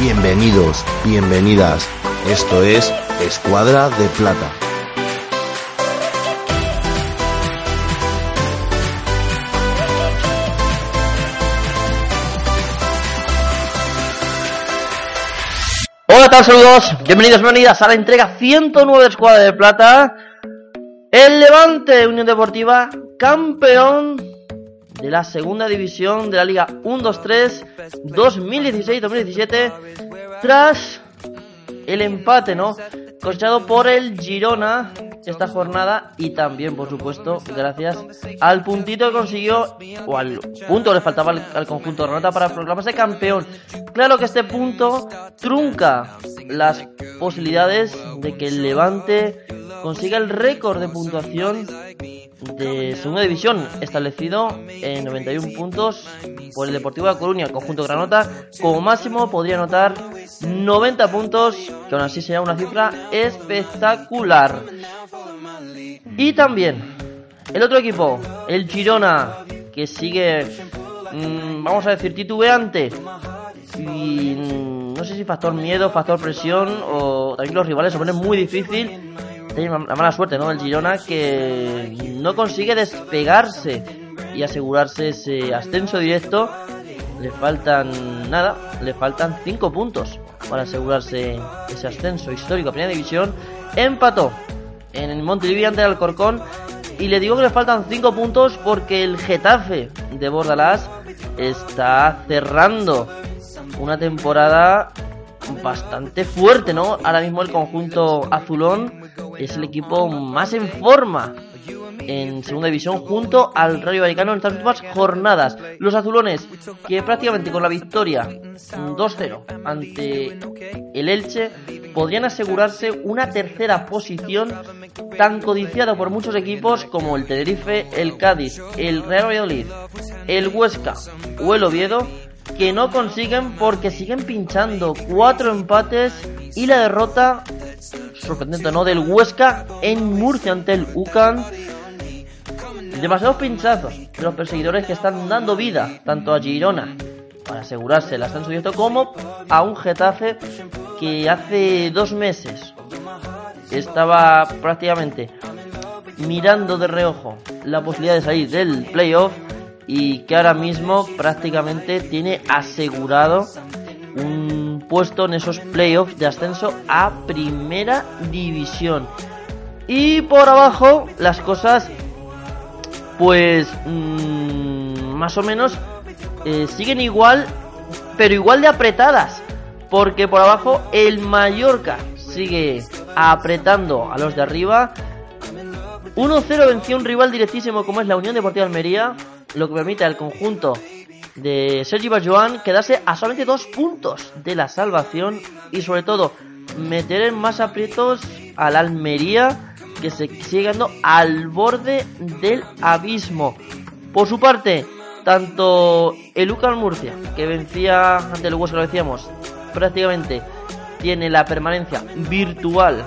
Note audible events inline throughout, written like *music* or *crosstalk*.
Bienvenidos, bienvenidas. Esto es Escuadra de Plata. Hola, tal saludos, bienvenidos, bienvenidas a la entrega 109 de Escuadra de Plata. El Levante Unión Deportiva, campeón de la segunda división de la Liga 1-2-3 2016-2017 tras el empate, ¿no? Cosechado por el Girona esta jornada y también, por supuesto, gracias al puntito que consiguió, o al punto que le faltaba al, conjunto de Renata para proclamarse campeón. Claro que este punto trunca las posibilidades de que el Levante consiga el récord de puntuación de segunda división, establecido en 91 puntos por el Deportivo de Coruña, conjunto Granota. Como máximo podría anotar 90 puntos, que aún así sería una cifra espectacular. Y también el otro equipo, el Girona, que sigue, mmm, vamos a decir, titubeante. Y mm, no sé si factor miedo, factor presión o también los rivales se ponen muy difícil tiene la mala suerte, ¿no? El Girona que no consigue despegarse y asegurarse ese ascenso directo. Le faltan nada, le faltan 5 puntos para asegurarse ese ascenso histórico a Primera División. Empató en el Montilivi ante el Alcorcón y le digo que le faltan 5 puntos porque el Getafe de Bordalás está cerrando una temporada bastante fuerte, ¿no? Ahora mismo el conjunto azulón es el equipo más en forma en segunda división junto al Rayo Vallecano en estas últimas jornadas. Los azulones que prácticamente con la victoria 2-0 ante el Elche podrían asegurarse una tercera posición tan codiciada por muchos equipos como el Tenerife, el Cádiz, el Real Valladolid, el Huesca o el Oviedo que no consiguen porque siguen pinchando. Cuatro empates y la derrota sorprendente no del Huesca en Murcia ante el UCAN. Demasiados pinchazos de los perseguidores que están dando vida tanto a Girona para asegurarse el ascenso directo como a un Getafe que hace dos meses estaba prácticamente mirando de reojo la posibilidad de salir del playoff y que ahora mismo prácticamente tiene asegurado un puesto en esos playoffs de ascenso a primera división. Y por abajo las cosas pues mmm, más o menos eh, siguen igual, pero igual de apretadas. Porque por abajo el Mallorca sigue apretando a los de arriba. 1-0 venció un rival directísimo como es la Unión Deportiva Almería lo que permite al conjunto de Sergi Barjoan quedarse a solamente dos puntos de la salvación y sobre todo meter en más aprietos al Almería que se sigue llegando al borde del abismo. Por su parte, tanto el Lucas Murcia, que vencía ante el Huesca, lo decíamos, prácticamente tiene la permanencia virtual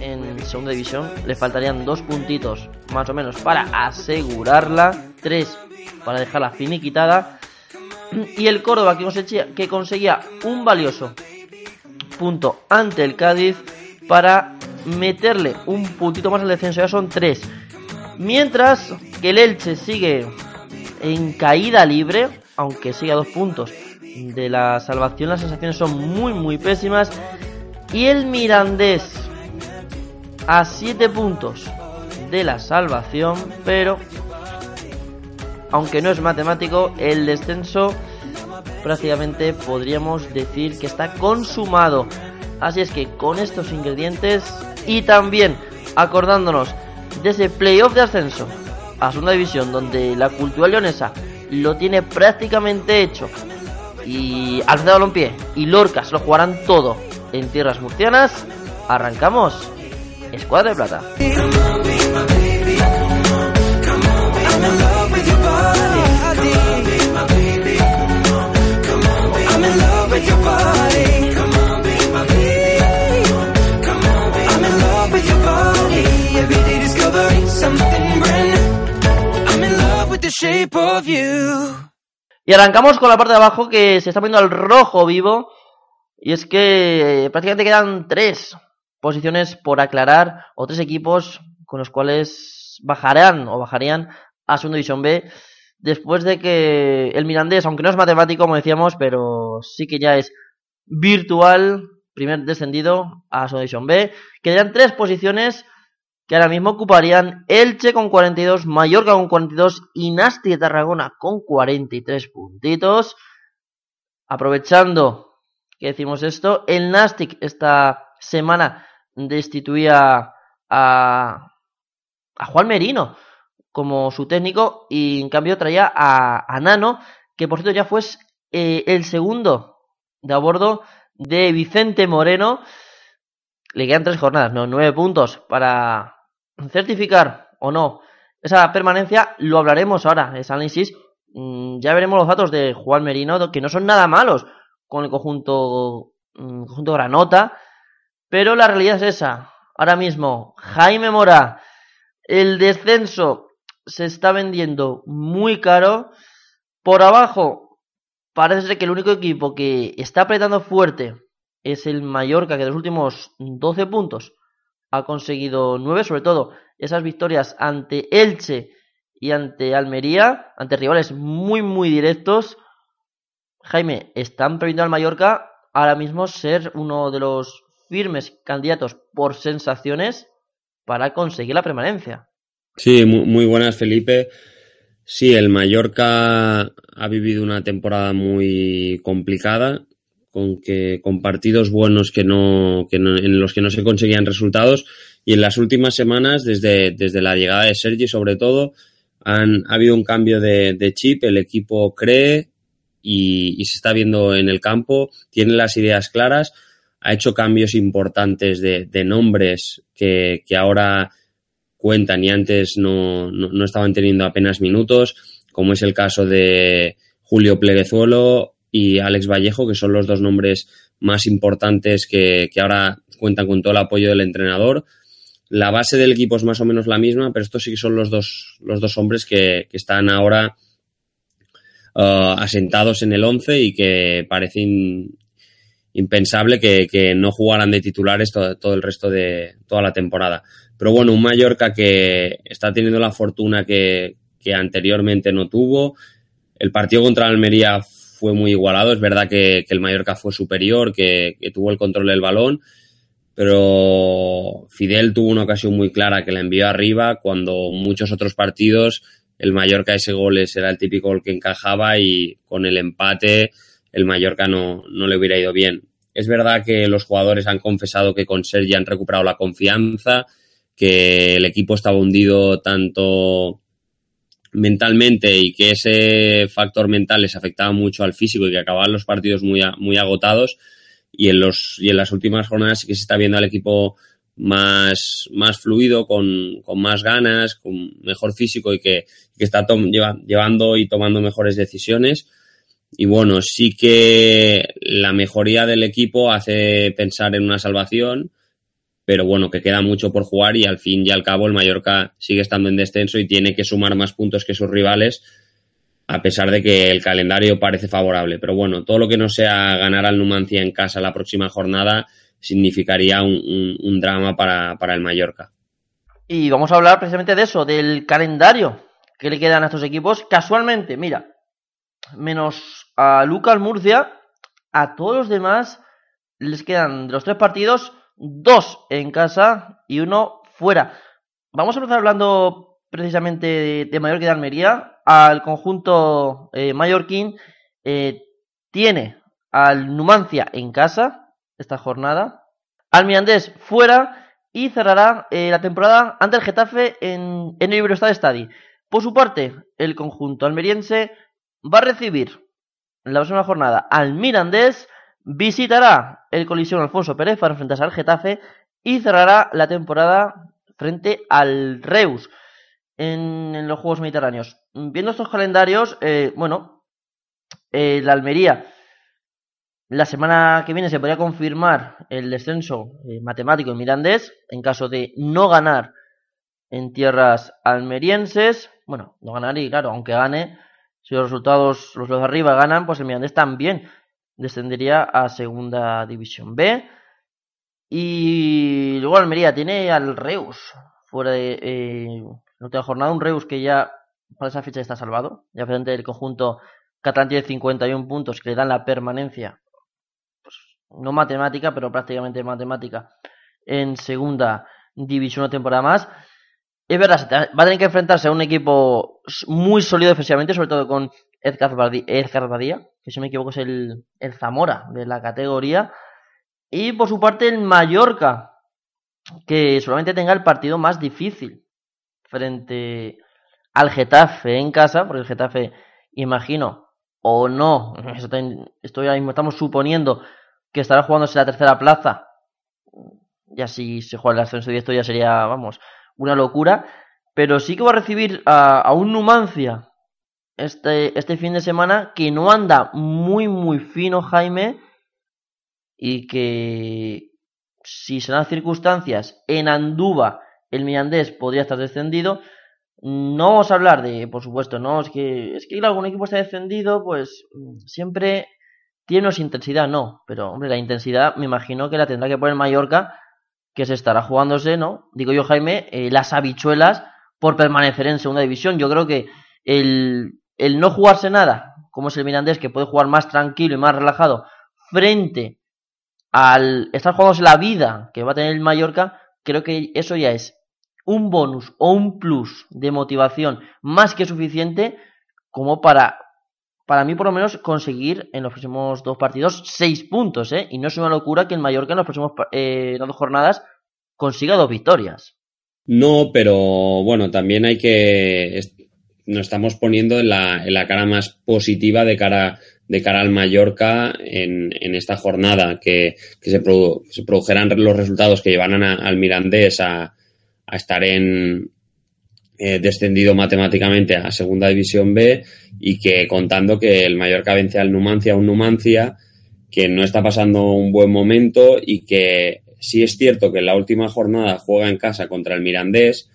en segunda división. Le faltarían dos puntitos más o menos para asegurarla. Tres para dejarla finiquitada. Y el Córdoba que conseguía, que conseguía un valioso punto ante el Cádiz para meterle un puntito más al descenso. Ya son tres. Mientras que el Elche sigue en caída libre, aunque sigue a dos puntos de la salvación, las sensaciones son muy, muy pésimas. Y el Mirandés a siete puntos de la salvación, pero aunque no es matemático, el descenso prácticamente podríamos decir que está consumado. Así es que con estos ingredientes y también acordándonos de ese playoff de ascenso a segunda división donde la cultura leonesa lo tiene prácticamente hecho. Y Alfredo Balompié y Lorca se lo jugarán todo en tierras murcianas. Arrancamos. Escuadra de Plata. Y arrancamos con la parte de abajo que se está poniendo al rojo vivo. Y es que prácticamente quedan tres posiciones por aclarar o tres equipos con los cuales bajarán o bajarían a Segunda División B después de que el Mirandés, aunque no es matemático, como decíamos, pero sí que ya es virtual, primer descendido a Segunda División B, quedan tres posiciones que ahora mismo ocuparían Elche con 42, Mallorca con 42 y Nasti de Tarragona con 43 puntitos. Aprovechando que decimos esto, el Nastic esta semana destituía a, a Juan Merino como su técnico y en cambio traía a, a Nano, que por cierto ya fue eh, el segundo de a bordo de Vicente Moreno. Le quedan tres jornadas, no, nueve puntos para certificar o no esa permanencia. Lo hablaremos ahora, ese análisis. Mm, ya veremos los datos de Juan Merino, que no son nada malos con el conjunto, mm, conjunto Granota. Pero la realidad es esa. Ahora mismo, Jaime Mora, el descenso se está vendiendo muy caro. Por abajo, parece ser que el único equipo que está apretando fuerte es el Mallorca, que de los últimos 12 puntos ha conseguido 9, sobre todo esas victorias ante Elche y ante Almería, ante rivales muy, muy directos. Jaime, están permitiendo al Mallorca ahora mismo ser uno de los firmes candidatos por sensaciones para conseguir la permanencia. Sí, muy, buenas, Felipe. Sí, el Mallorca ha vivido una temporada muy complicada, con que con partidos buenos que no, que en los que no se conseguían resultados. Y en las últimas semanas desde, desde la llegada de Sergi sobre todo han ha habido un cambio de, de chip. El equipo cree y, y, se está viendo en el campo tiene las ideas claras ha hecho cambios importantes de, de nombres que, que ahora cuentan y antes no, no, estaban teniendo apenas minutos, como es el caso de Julio Pleguezuelo y Alex Vallejo, que son los dos nombres más importantes que, ahora cuentan con todo el apoyo del entrenador. La base del equipo es más o menos la misma, pero estos sí que son los dos, los dos hombres que, están ahora uh, asentados en el 11 y que parecen impensable que, no jugaran de titulares todo, el resto de toda la temporada. Pero bueno, un Mallorca que está teniendo la fortuna que, anteriormente no tuvo. El partido contra Almería fue muy igualado. Es verdad que, el Mallorca fue superior, que, tuvo el control del balón, pero Fidel tuvo una ocasión muy clara que la envió arriba cuando muchos otros partidos el Mallorca ese gol era el típico gol que encajaba y con el empate el Mallorca no, no le hubiera ido bien. Es verdad que los jugadores han confesado que con Sergi han recuperado la confianza, que el equipo estaba hundido tanto mentalmente y que ese factor mental les afectaba mucho al físico y que acababan los partidos muy, muy agotados y en, los, y en las últimas jornadas sí que se está viendo al equipo más, más fluido, con, con más ganas, con mejor físico y que, que está llevando y tomando mejores decisiones. Y bueno, sí que la mejoría del equipo hace pensar en una salvación, pero bueno, que queda mucho por jugar y al fin y al cabo el Mallorca sigue estando en descenso y tiene que sumar más puntos que sus rivales, a pesar de que el calendario parece favorable. Pero bueno, todo lo que no sea ganar al Numancia en casa la próxima jornada significaría un, drama para, para el Mallorca. Y vamos a hablar precisamente de eso, del calendario que le quedan a estos equipos. Casualmente, mira, menos a Lucas Murcia, a todos los demás les quedan de los tres partidos dos en casa y uno fuera. Vamos a empezar hablando precisamente de, Mallorca y de Almería. Al conjunto eh, mallorquín eh, tiene al Numancia en casa esta jornada, al Mirandés fuera y cerrará eh, la temporada ante el Getafe en, en el Iberostar Stadi. Por su parte, el conjunto almeriense va a recibir en la próxima jornada al Mirandés, visitará el colisión Alfonso Pérez para enfrentarse al Getafe y cerrará la temporada frente al Reus en, los Juegos Mediterráneos. Viendo estos calendarios, eh, bueno, eh, la Almería la semana que viene se podría confirmar el descenso eh, matemático en Mirandés en caso de no ganar en tierras almerienses. Bueno, no ganar y claro, aunque gane, si los resultados, los de arriba ganan, pues el Mirandés también descendería a Segunda División B. Y luego Almería tiene al Reus fuera de eh, la jornada, un Reus que ya para esa fecha está salvado, ya frente del conjunto catalán tiene 51 puntos que le dan la permanencia no matemática, pero prácticamente matemática, en segunda división una temporada más. Es verdad, va a tener que enfrentarse a un equipo muy sólido defensivamente, sobre todo con Edgar Badía, que si me equivoco es el, el Zamora de la categoría. Y por su parte el Mallorca, que solamente tenga el partido más difícil frente al Getafe en casa, porque el Getafe, imagino, o no, *laughs* esto ya mismo estamos suponiendo que estará jugándose la tercera plaza. Ya si se juega el ascenso directo ya sería, vamos, una locura. Pero sí que va a recibir a, un Numancia este, este fin de semana que no anda muy, muy fino Jaime. Y que si se dan circunstancias en Anduba el Mirandés podría estar descendido. No vamos a hablar de, por supuesto, no, es que, es que algún equipo está descendido, pues siempre ¿Tiene menos intensidad? No, pero hombre, la intensidad me imagino que la tendrá que poner Mallorca, que se estará jugándose, ¿no? Digo yo, Jaime, eh, las habichuelas por permanecer en segunda división. Yo creo que el, el no jugarse nada, como es el Mirandés, que puede jugar más tranquilo y más relajado, frente al estar jugándose la vida que va a tener el Mallorca, creo que eso ya es un bonus o un plus de motivación más que suficiente como para para mí por lo menos conseguir en los próximos dos partidos seis puntos, ¿eh? Y no es una locura que el Mallorca en los próximos eh, dos jornadas consiga dos victorias. No, pero bueno, también hay que nos estamos poniendo en la, en la cara más positiva de cara de cara al Mallorca en, en esta jornada, que, que se, se, produjeran los resultados que llevaran al Mirandés a, a estar en, eh, descendido matemáticamente a Segunda División B y que contando que el Mallorca vence al Numancia, un Numancia que no está pasando un buen momento y que sí es cierto que en la última jornada juega en casa contra el Mirandés,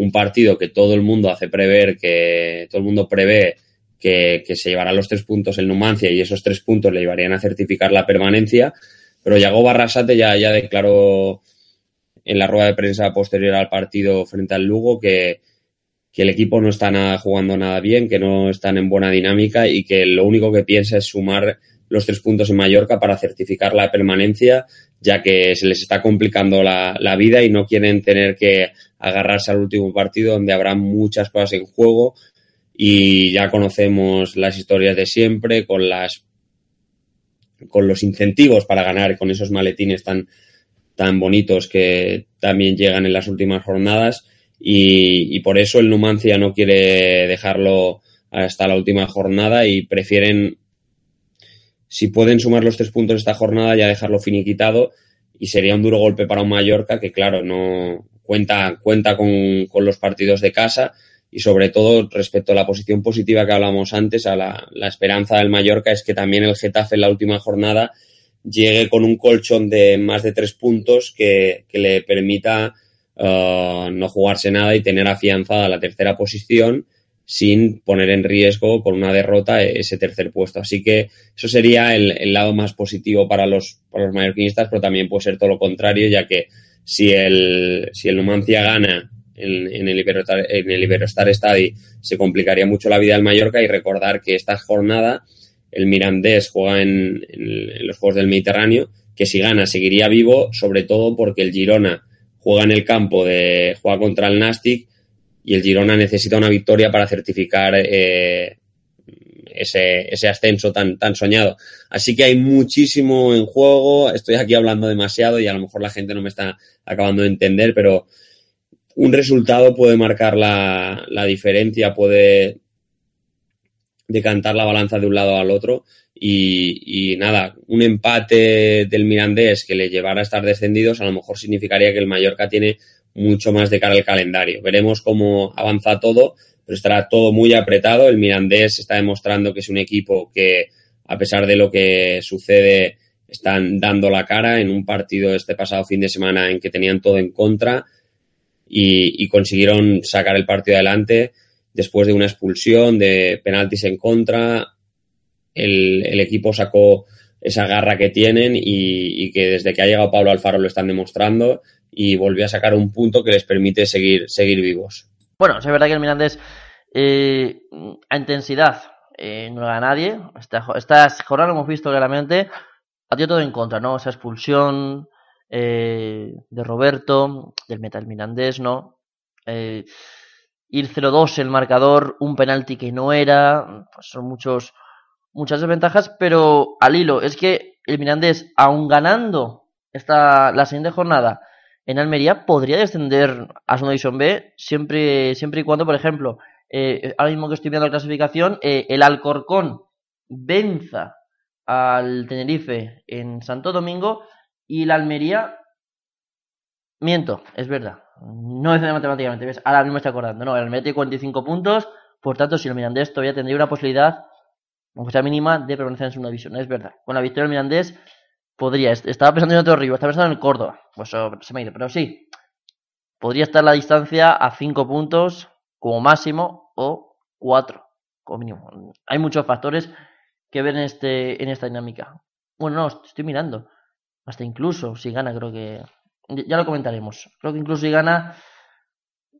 un partido que todo el mundo hace prever, que todo el mundo prevé que, que se llevará los tres puntos el Numancia y esos tres puntos le llevarían a certificar la permanencia, pero Yago Barrasate ya, ya declaró en la rueda de prensa posterior al partido frente al Lugo que, que el equipo no está nada, jugando nada bien, que no están en buena dinámica y que lo único que piensa es sumar los tres puntos en Mallorca para certificar la permanencia, ya que se les está complicando la, la vida y no quieren tener que agarrarse al último partido donde habrá muchas cosas en juego. Y ya conocemos las historias de siempre con las con los incentivos para ganar con esos maletines tan tan bonitos que también llegan en las últimas jornadas. Y, por eso el Numancia no quiere dejarlo hasta la última jornada y prefieren, si pueden sumar los tres puntos esta jornada, ya dejarlo finiquitado y sería un duro golpe para un Mallorca que, claro, no cuenta, cuenta con, con los partidos de casa y sobre todo respecto a la posición positiva que hablamos antes, a la, la, esperanza del Mallorca es que también el Getafe en la última jornada llegue con un colchón de más de tres puntos que, que le permita uh, no jugarse nada y tener afianzada la tercera posición sin poner en riesgo con una derrota ese tercer puesto. Así que eso sería el, el lado más positivo para los, para los mallorquinistas, pero también puede ser todo lo contrario, ya que si el, si el Numancia gana en, en, el Iberostar, en el Iberostar Stadi se complicaría mucho la vida del Mallorca y recordar que esta jornada el Mirandés juega en, en, en los Juegos del Mediterráneo, que si gana seguiría vivo, sobre todo porque el Girona juega en el campo de juega contra el Nastic y el Girona necesita una victoria para certificar eh, ese, ascenso tan, tan soñado. Así que hay muchísimo en juego. Estoy aquí hablando demasiado y a lo mejor la gente no me está acabando de entender, pero un resultado puede marcar la, la diferencia, puede decantar la balanza de un lado al otro y, y, nada, un empate del Mirandés que le llevara a estar descendidos a lo mejor significaría que el Mallorca tiene mucho más de cara al calendario. Veremos cómo avanza todo, pero estará todo muy apretado. El Mirandés está demostrando que es un equipo que, a pesar de lo que sucede, están dando la cara en un partido este pasado fin de semana en que tenían todo en contra y, consiguieron sacar el partido adelante después de una expulsión, de penaltis en contra. El, equipo sacó esa garra que tienen y, que desde que ha llegado Pablo Alfaro lo están demostrando y volvió a sacar un punto que les permite seguir, seguir vivos. Bueno, es verdad que el Mirandés eh, a intensidad eh, no a nadie. Esta jornada lo hemos visto claramente. Ha tenido todo en contra, ¿no? Esa expulsión eh, de Roberto, del Metal Mirandés, ¿no? Eh, ir 0-2 el marcador, un penalti que no era, pues son muchos, muchas desventajas, pero al hilo, es que el Mirandés, aun ganando esta, la siguiente jornada en Almería, podría descender a Segunda División B, siempre, siempre y cuando, por ejemplo, eh, ahora mismo que estoy viendo la clasificación, eh, el Alcorcón venza al Tenerife en Santo Domingo y la Almería, miento, es verdad, no es matemáticamente, ¿ves? ahora mismo me estoy acordando, no, el Almería tiene 45 puntos, por tanto, si el Mirandés todavía tendría una posibilidad, aunque sea mínima, de permanecer en segunda división, es verdad. Con la victoria del Mirandés podría, estaba pensando en otro río, estaba pensando en el Córdoba, pues se me ha ido, pero sí, podría estar la distancia a 5 puntos como máximo o 4 como mínimo. Hay muchos factores que ver en, este, en esta dinámica. Bueno, no, estoy mirando. Hasta incluso si gana, creo que. Ya lo comentaremos. Creo que incluso si gana.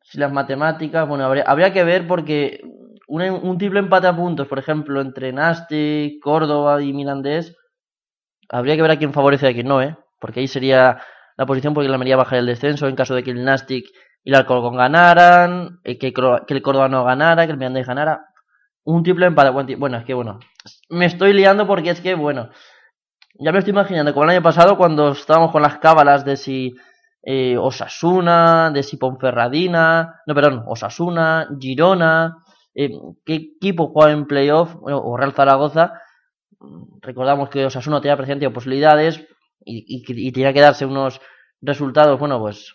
Si las matemáticas. Bueno, habría, habría que ver porque un, un triple empate a puntos, por ejemplo, entre Nasti, Córdoba y Mirandés. Habría que ver a quién favorece y a quién no, ¿eh? Porque ahí sería la posición porque la Almería bajaría el descenso en caso de que el Nastic y el Alcorcón ganaran, eh, que, que el Córdoba no ganara, que el Mirandés ganara. Un triple empate. Bueno, es que bueno. Me estoy liando porque es que, bueno. Ya me estoy imaginando como el año pasado cuando estábamos con las cábalas de si eh, Osasuna, de si Ponferradina, no, perdón, Osasuna, Girona, eh, qué equipo juega en playoff, o Real Zaragoza. Recordamos que Osasuna tenía presente posibilidades y, y, y, tenía que darse unos resultados, bueno, pues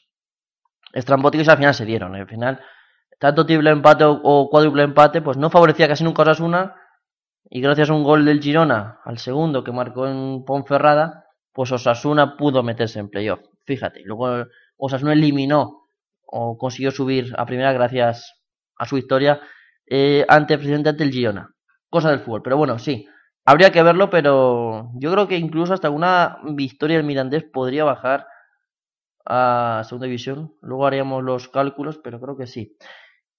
estrambóticos y al final se dieron. Al final, tanto triple empate o, o cuádruple empate, pues no favorecía casi nunca Osasuna y gracias a un gol del Girona, al segundo que marcó en Ponferrada, pues Osasuna pudo meterse en playoff. Fíjate, luego Osasuna eliminó o consiguió subir a primera gracias a su victoria eh, ante presidente ante el Girona. Cosa del fútbol, pero bueno, sí. Habría que verlo, pero yo creo que incluso hasta una victoria del Mirandés podría bajar a segunda división. Luego haríamos los cálculos, pero creo que sí.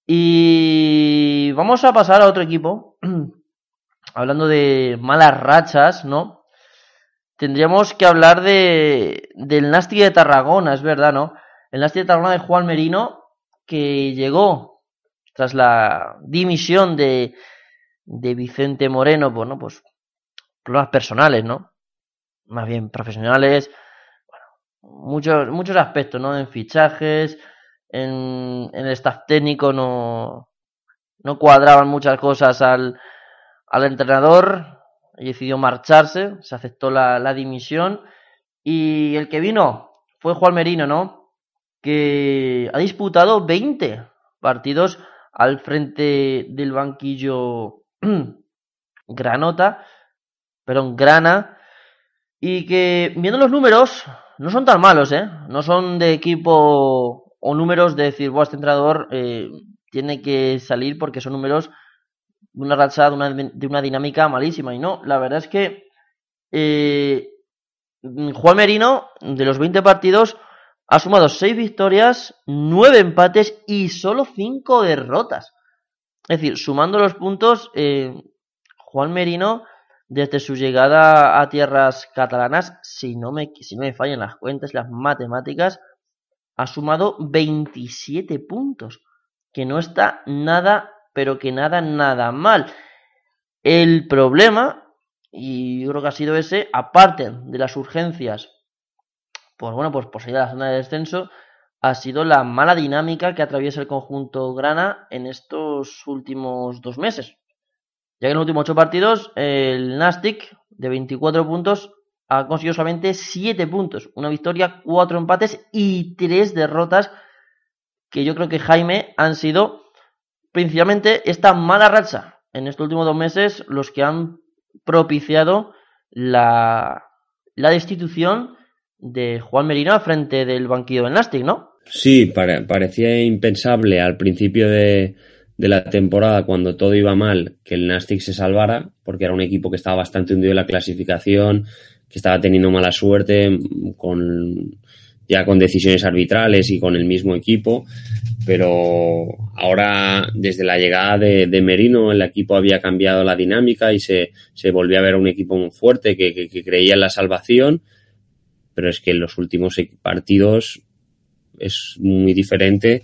Y vamos a pasar a otro equipo *clears throat* hablando de malas rachas, ¿no? Tendríamos que hablar de del Nasti de Tarragona, es verdad, ¿no? El Nasti de Tarragona de Juan Merino, que llegó tras la dimisión de, de Vicente Moreno, bueno, pues problemas personales, ¿no? Más bien profesionales, bueno, muchos, muchos aspectos, ¿no? En fichajes, en, en el staff técnico no, no cuadraban muchas cosas al, al entrenador y decidió marcharse, se aceptó la, la, dimisión y el que vino fue Juan Merino, ¿no? Que ha disputado 20 partidos al frente del banquillo *clears throat* Granota, perdón, Grana, y que viendo los números no son tan malos, ¿eh? No son de equipo o números de decir, bueno, este entrenador eh, tiene que salir porque son números de una racha, de una, dinámica malísima. Y no, la verdad es que eh, Juan Merino, de los 20 partidos, ha sumado 6 victorias, 9 empates y solo 5 derrotas. Es decir, sumando los puntos, eh, Juan Merino, desde su llegada a tierras catalanas, si no me, si no me fallan las cuentas, las matemáticas, ha sumado 27 puntos, que no está nada pero que nada, nada mal. El problema, y yo creo que ha sido ese, aparte de las urgencias, pues bueno, pues por salir a la zona de descenso, ha sido la mala dinámica que atraviesa el conjunto Grana en estos últimos dos meses. Ya que en los últimos ocho partidos, el Nastic de 24 puntos ha conseguido solamente 7 puntos. Una victoria, 4 empates y 3 derrotas. Que yo creo que Jaime han sido principalmente esta mala racha en estos últimos dos meses los que han propiciado la, la destitución de Juan Merino al frente del banquillo del Nastic, ¿no? Sí, parecía impensable al principio de, de la temporada, cuando todo iba mal, que el Nastic se salvara, porque era un equipo que estaba bastante hundido en la clasificación, que estaba teniendo mala suerte, con, ya con decisiones arbitrales y con el mismo equipo. Pero ahora, desde la llegada de, Merino, el equipo había cambiado la dinámica y se, se volvió a ver un equipo muy fuerte que, que creía en la salvación. Pero es que en los últimos partidos es muy diferente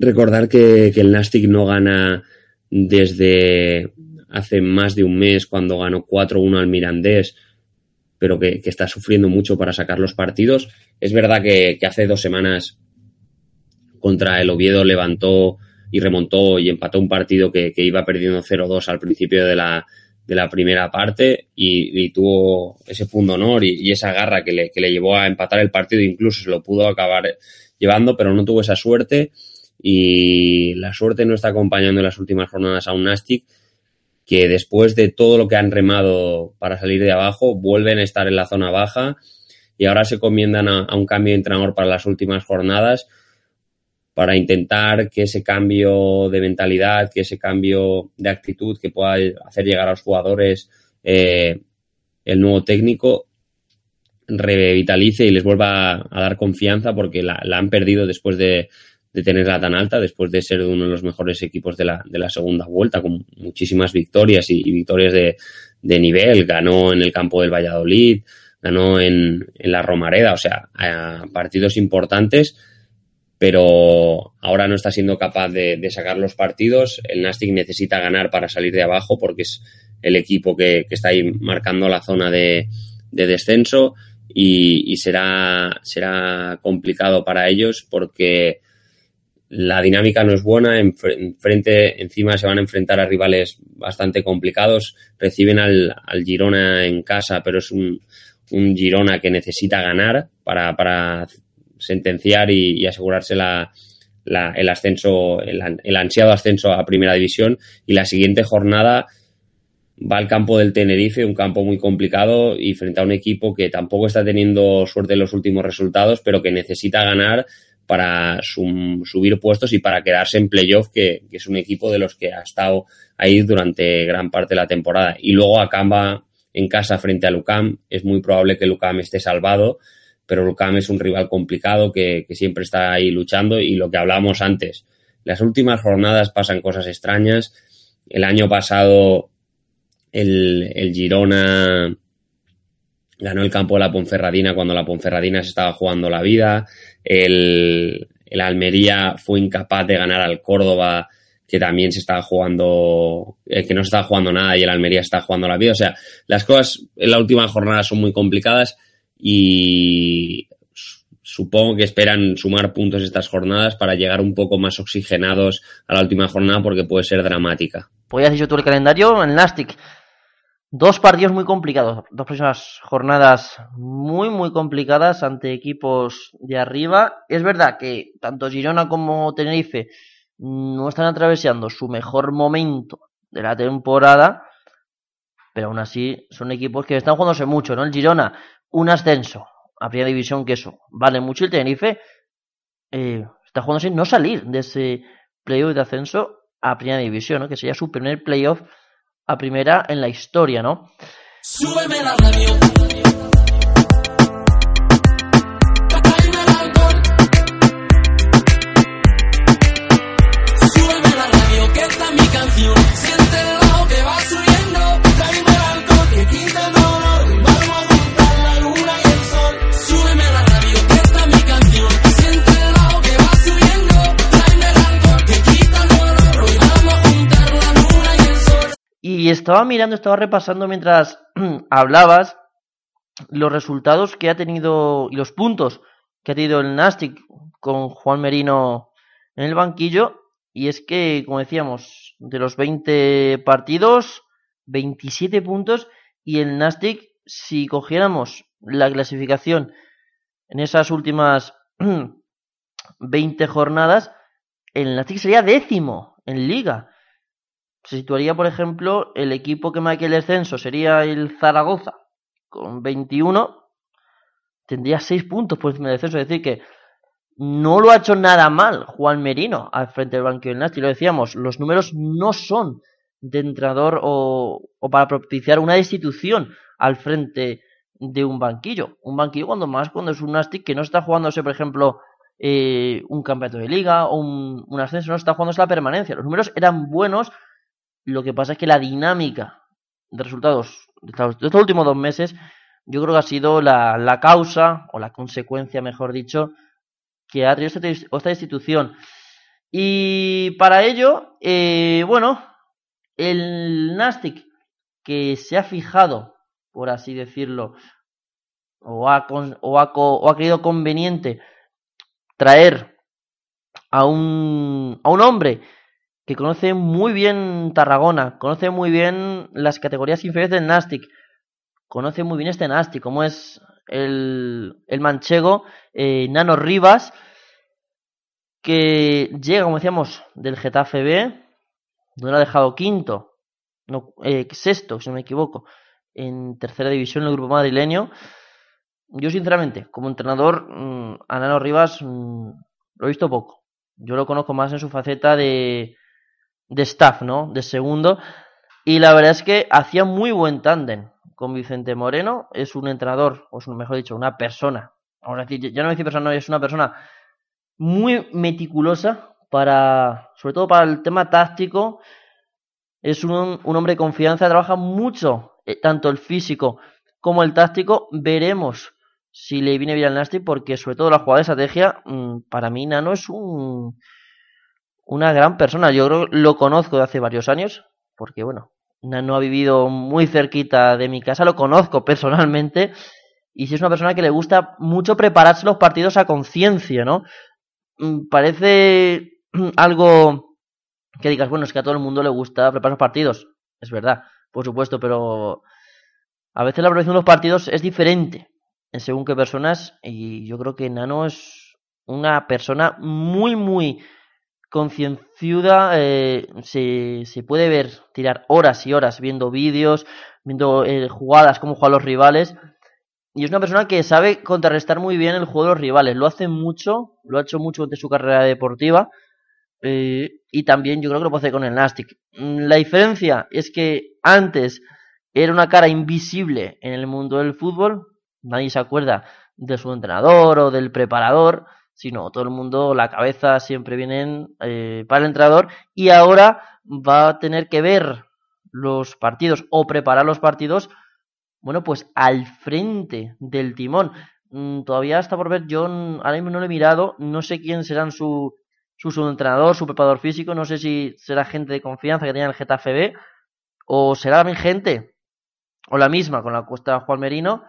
Recordar que, el Nastic no gana desde hace más de un mes cuando ganó 4-1 al Mirandés, pero que, está sufriendo mucho para sacar los partidos. Es verdad que, hace dos semanas contra el Oviedo levantó y remontó y empató un partido que, iba perdiendo 0-2 al principio de la, de la primera parte y, tuvo ese punto honor y, esa garra que le, que le llevó a empatar el partido, incluso se lo pudo acabar llevando, pero no tuvo esa suerte y la suerte no está acompañando en las últimas jornadas a un Nastic que después de todo lo que han remado para salir de abajo vuelven a estar en la zona baja y ahora se comiendan a, un cambio de entrenador para las últimas jornadas para intentar que ese cambio de mentalidad, que ese cambio de actitud que pueda hacer llegar a los jugadores eh, el nuevo técnico revitalice y les vuelva a, dar confianza porque la han perdido después de, de tenerla tan alta después de ser uno de los mejores equipos de la, de la segunda vuelta, con muchísimas victorias y, victorias de, de, nivel. Ganó en el campo del Valladolid, ganó en, en la Romareda, o sea, partidos importantes, pero ahora no está siendo capaz de, sacar los partidos. El Nastic necesita ganar para salir de abajo porque es el equipo que, que está ahí marcando la zona de, de descenso y, y será, será complicado para ellos porque la dinámica no es buena, enfrente, encima se van a enfrentar a rivales bastante complicados, reciben al, al Girona en casa, pero es un, un Girona que necesita ganar para, para sentenciar y, asegurarse la, la, el ascenso, el, el, ansiado ascenso a primera división. Y la siguiente jornada va al campo del Tenerife, un campo muy complicado y frente a un equipo que tampoco está teniendo suerte en los últimos resultados, pero que necesita ganar para subir puestos y para quedarse en playoff, que, es un equipo de los que ha estado ahí durante gran parte de la temporada. Y luego acaba en casa frente a Lucam. Es muy probable que Lucam esté salvado, pero Lucam es un rival complicado que, siempre está ahí luchando y lo que hablábamos antes. Las últimas jornadas pasan cosas extrañas. El año pasado el Girona ganó el campo de la Ponferradina cuando la Ponferradina se estaba jugando la vida. El, Almería fue incapaz de ganar al Córdoba, que también se estaba jugando, eh, que no se estaba jugando nada y el Almería está jugando la vida. O sea, las cosas en la última jornada son muy complicadas y supongo que esperan sumar puntos estas jornadas para llegar un poco más oxigenados a la última jornada porque puede ser dramática. Pues ya has el calendario en. Dos partidos muy complicados, dos próximas jornadas muy muy complicadas ante equipos de arriba. Es verdad que tanto Girona como Tenerife no están atravesando su mejor momento de la temporada, pero aún así son equipos que están jugándose mucho, ¿no? El Girona, un ascenso a primera división, que eso vale mucho. El Tenerife eh, está jugándose no salir de ese playoff de ascenso a primera división. Que sería su primer playoff a primera en la historia, ¿no? Súbeme la radio. Estaba mirando, estaba repasando mientras *clears throat* hablabas los resultados que ha tenido y los puntos que ha tenido el Nastic con Juan Merino en el banquillo. Y es que, como decíamos, De los 20 partidos, 27 puntos. Y el Nastic, si cogiéramos la clasificación en esas últimas *clears throat* 20 jornadas, el Nastic sería décimo en liga. Se situaría, por ejemplo, el equipo que marque el descenso sería el Zaragoza, con 21. Tendría 6 puntos por encima del descenso. Es decir, que no lo ha hecho nada mal Juan Merino al frente del banquillo del Nastic. Lo decíamos, los números no son de entrenador o, o para propiciar una institución al frente de un banquillo. Un banquillo cuando más cuando es un Nastic que no está jugándose, por ejemplo, eh, un campeonato de liga o un, un, ascenso, no está jugándose la permanencia. Los números eran buenos, lo que pasa es que la dinámica de resultados de estos últimos dos meses yo creo que ha sido la, la causa o la consecuencia, mejor dicho, que ha tenido esta, institución. Y para ello, eh, bueno, el Nastic que se ha fijado, por así decirlo, o ha, o ha, o ha creído conveniente traer a un, a un hombre que conoce muy bien Tarragona, conoce muy bien las categorías inferiores del Nastic, conoce muy bien este Nastic, como es el, manchego eh, Nano Rivas, que llega, como decíamos, del Getafe B, donde ha dejado quinto, no, eh, sexto, si no me equivoco, en tercera división en el grupo madrileño. Yo, sinceramente, como entrenador, mmm, a Nano Rivas mmm, lo he visto poco. Yo lo conozco más en su faceta de, de staff, ¿no? De segundo. Y la verdad es que hacía muy buen tándem con Vicente Moreno. Es un entrenador, o mejor dicho, una persona. Vamos a decir, ya no decir persona, no, es una persona muy meticulosa para, sobre todo para el tema táctico. Es un, un hombre de confianza, trabaja mucho, eh, tanto el físico como el táctico. Veremos si le viene bien al Nasty, porque sobre todo la jugada de estrategia, mmm, para mí Nano es un, una gran persona. Yo creo lo conozco de hace varios años, porque bueno, Nano ha vivido muy cerquita de mi casa, lo conozco *laughs* personalmente, y si es una persona que le gusta mucho prepararse los partidos a conciencia, ¿no? Parece *clears throat* algo que digas, bueno, es que a todo el mundo le gusta preparar los partidos. Es verdad, por supuesto, pero a veces la preparación de los partidos es diferente en según qué personas y yo creo que Nano es una persona muy, muy concienciuda, eh, se, se puede ver tirar horas y horas viendo vídeos, viendo eh, jugadas, cómo juegan los rivales. Y es una persona que sabe contrarrestar muy bien el juego de los rivales. Lo hace mucho, lo ha hecho mucho de su carrera deportiva. Eh, y también yo creo que lo puede hacer con el Nastic. La diferencia es que antes era una cara invisible en el mundo del fútbol. Nadie se acuerda de su entrenador o del preparador, sino todo el mundo, la cabeza siempre viene eh, para el entrenador. Y ahora va a tener que ver los partidos o preparar los partidos, bueno, pues al frente del timón. Mm, todavía está por ver, yo ahora mismo no lo he mirado, no sé quién serán su, su, su entrenador, su preparador físico, no sé si será gente de confianza que tenía el Getafe o será también gente, o la misma con la cuesta Juan Merino.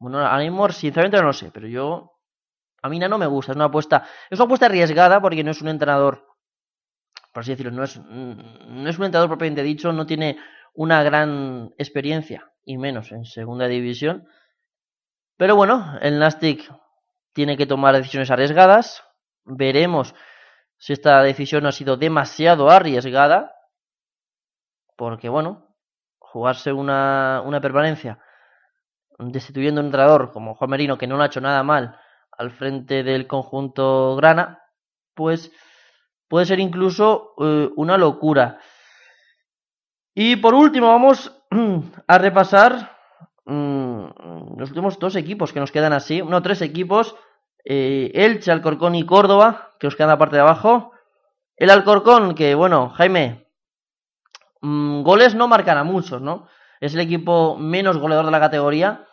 Bueno, ahora mismo sinceramente no lo sé, pero yo, a mí no me gusta, es una apuesta, es una apuesta arriesgada porque no es un entrenador, por así decirlo, no es, no es un entrenador propiamente dicho, no tiene una gran experiencia, y menos en segunda división. Pero bueno, el Nastic tiene que tomar decisiones arriesgadas. Veremos si esta decisión ha sido demasiado arriesgada. Porque bueno, jugarse una, una permanencia destituyendo un entrenador como Juan Merino, que no lo ha hecho nada mal al frente del conjunto grana, pues puede ser incluso eh, una locura. Y por último vamos *clears throat* a repasar mmm, los últimos dos equipos que nos quedan así, no, tres equipos, eh, Elche, Alcorcón y Córdoba, que nos quedan la parte de abajo. El Alcorcón, que bueno, Jaime, mmm, goles no marcan a muchos, ¿no? Es el equipo menos goleador de la categoría,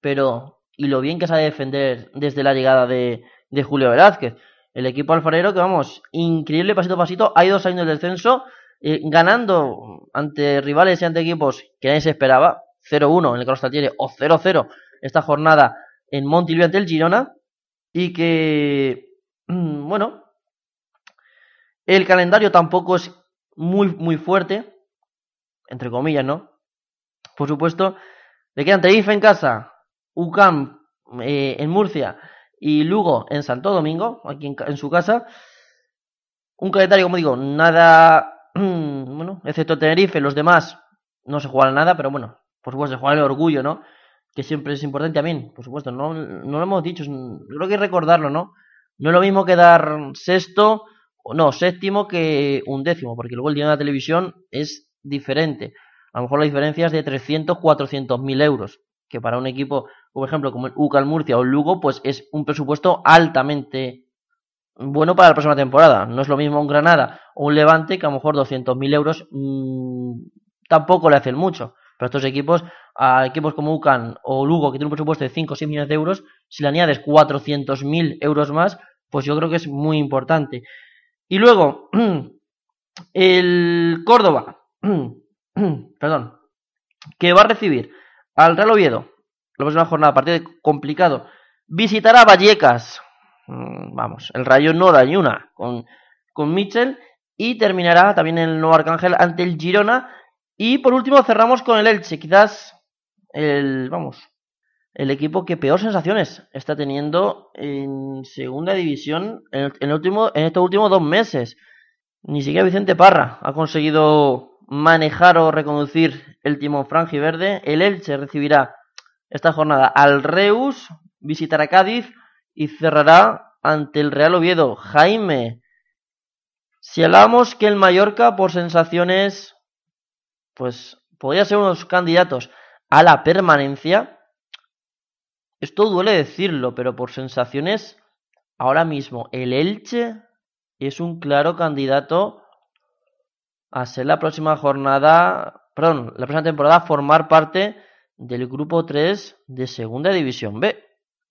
pero y lo bien que sabe defender desde la llegada de, de Julio Velázquez. El equipo alfarero que vamos, increíble pasito a pasito, hay dos años del descenso, eh, ganando ante rivales y ante equipos que nadie se esperaba, 0-1 en el Taltiere o 0-0 esta jornada en Montilvio ante el Girona, y que, bueno, el calendario tampoco es muy, muy fuerte, entre comillas, ¿no? Por supuesto, le quedan Tenerife en casa, UCAM eh, en Murcia y Lugo en Santo Domingo, aquí en, su casa. Un calendario, como digo, nada, *clears throat* bueno, excepto Tenerife, los demás no se juegan nada, pero bueno, por supuesto, se juega el orgullo, ¿no? Que siempre es importante también, por supuesto, no, no lo hemos dicho, creo que recordarlo, ¿no? No es lo mismo quedar sexto, o no, séptimo que un décimo, porque luego el dinero de la televisión es diferente. A lo mejor la diferencia es de 300, 400 mil euros, que para un equipo, por ejemplo, como el UCAL Murcia o el Lugo, pues es un presupuesto altamente bueno para la próxima temporada. No es lo mismo un Granada o un Levante que a lo mejor 200 mil euros mmm, tampoco le hacen mucho. Pero estos equipos, a equipos como UCAN o Lugo, que tienen un presupuesto de 5 o 6 millones de euros, si le añades 400.000 euros más, pues yo creo que es muy importante. Y luego, *clears throat* el Córdoba, *clears throat* perdón, que va a recibir al Real Oviedo, la próxima jornada, partido complicado, visitará Vallecas, mm, vamos, el Rayo no da ni una, con, con Mitchell, y terminará también el Nuevo Arcángel ante el Girona, y por último cerramos con el Elche, quizás el, vamos, el equipo que peor sensaciones está teniendo en segunda división en, último, en estos últimos dos meses. Ni siquiera Vicente Parra ha conseguido manejar o reconducir el timón verde. El Elche recibirá esta jornada al Reus, visitará Cádiz y cerrará ante el Real Oviedo. Jaime, si hablamos que el Mallorca por sensaciones pues podría ser uno de los candidatos a la permanencia. Esto duele decirlo, pero por sensaciones, ahora mismo el Elche es un claro candidato a ser la próxima jornada, perdón, la próxima temporada formar parte del grupo 3 de Segunda División B.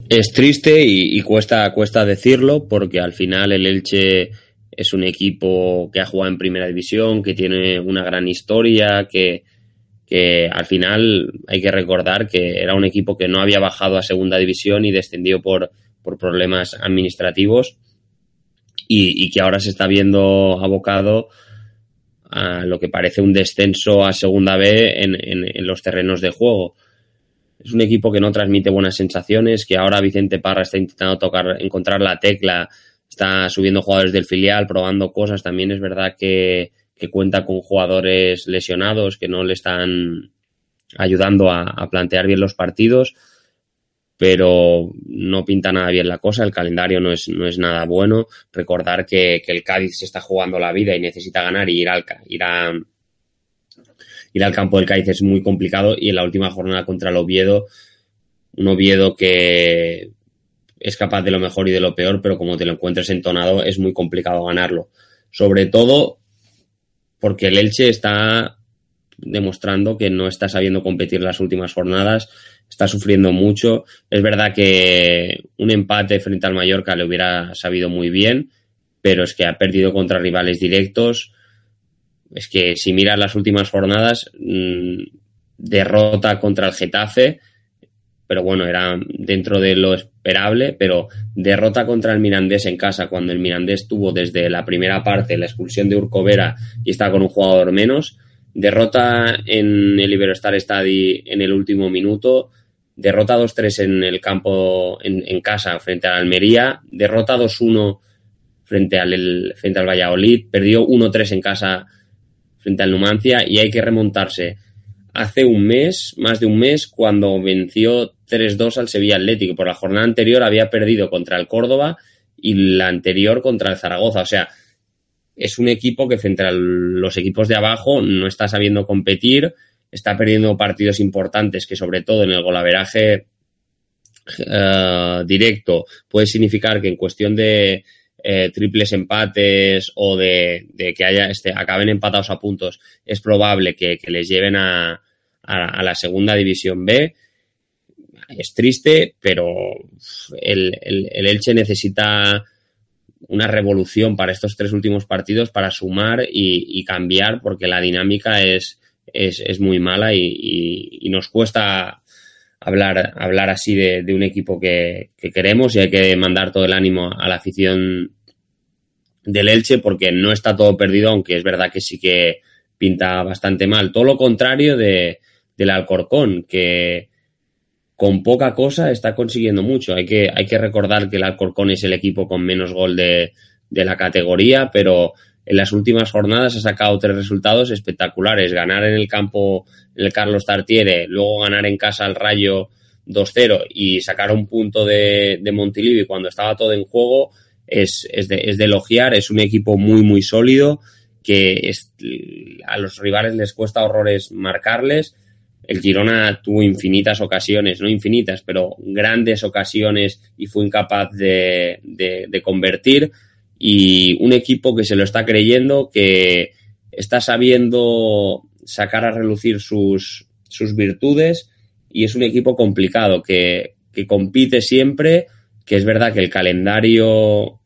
Es triste y, cuesta, cuesta decirlo porque al final el Elche es un equipo que ha jugado en primera división, que tiene una gran historia, que, al final hay que recordar que era un equipo que no había bajado a segunda división y descendió por problemas administrativos y, que ahora se está viendo abocado a lo que parece un descenso a segunda B en, en, los terrenos de juego. Es un equipo que no transmite buenas sensaciones, que ahora Vicente Parra está intentando tocar, encontrar la tecla está subiendo jugadores del filial, probando cosas. También es verdad que, cuenta con jugadores lesionados que no le están ayudando a, plantear bien los partidos, pero no pinta nada bien la cosa. El calendario no es, no es nada bueno. Recordar que, el Cádiz se está jugando la vida y necesita ganar y ir al, ir a, ir al campo del Cádiz es muy complicado. Y en la última jornada contra el Oviedo, un Oviedo que es capaz de lo mejor y de lo peor, pero como te lo encuentres entonado es muy complicado ganarlo. Sobre todo porque el Elche está demostrando que no está sabiendo competir las últimas jornadas, está sufriendo mucho. Es verdad que un empate frente al Mallorca le hubiera sabido muy bien, pero es que ha perdido contra rivales directos. Es que si miras las últimas jornadas, mm, derrota contra el Getafe, pero bueno, era dentro de lo esperable, pero derrota contra el Mirandés en casa, cuando el Mirandés tuvo desde la primera parte la expulsión de Urcovera y está con un jugador menos, derrota en el Iberostar Stadi en el último minuto, derrota 2-3 en el campo en, casa frente a Almería, derrota 2-1 frente al, frente al Valladolid, perdió 1-3 en casa frente al Numancia y hay que remontarse hace un mes, más de un mes, cuando venció 3-2 al Sevilla Atlético. Por la jornada anterior había perdido contra el Córdoba y la anterior contra el Zaragoza. O sea, es un equipo que frente a los equipos de abajo no está sabiendo competir, está perdiendo partidos importantes que sobre todo en el golaveraje eh, directo puede significar que en cuestión de eh, triples empates o de, que haya este, acaben empatados a puntos es probable que les lleven a, a, la segunda división B. Es triste, pero el, el, Elche necesita una revolución para estos tres últimos partidos para sumar y, cambiar porque la dinámica es, es, muy mala y, nos cuesta hablar, hablar así de, un equipo que, queremos y hay que mandar todo el ánimo a la afición del Elche porque no está todo perdido, aunque es verdad que sí que pinta bastante mal. Todo lo contrario de, del Alcorcón, que con poca cosa está consiguiendo mucho. Hay que, hay que recordar que el Alcorcón es el equipo con menos gol de, de la categoría, pero en las últimas jornadas ha sacado tres resultados espectaculares. Ganar en el campo el Carlos Tartiere, luego ganar en casa al Rayo 2-0 y sacar un punto de, de Montilivi cuando estaba todo en juego es, es, de, es de elogiar. Es un equipo muy, muy sólido que a los rivales les cuesta horrores marcarles. El Girona tuvo infinitas ocasiones, no infinitas, pero grandes ocasiones y fue incapaz de, convertir. Y un equipo que se lo está creyendo, que está sabiendo sacar a relucir sus, virtudes y es un equipo complicado que, que compite siempre, que es verdad que el calendario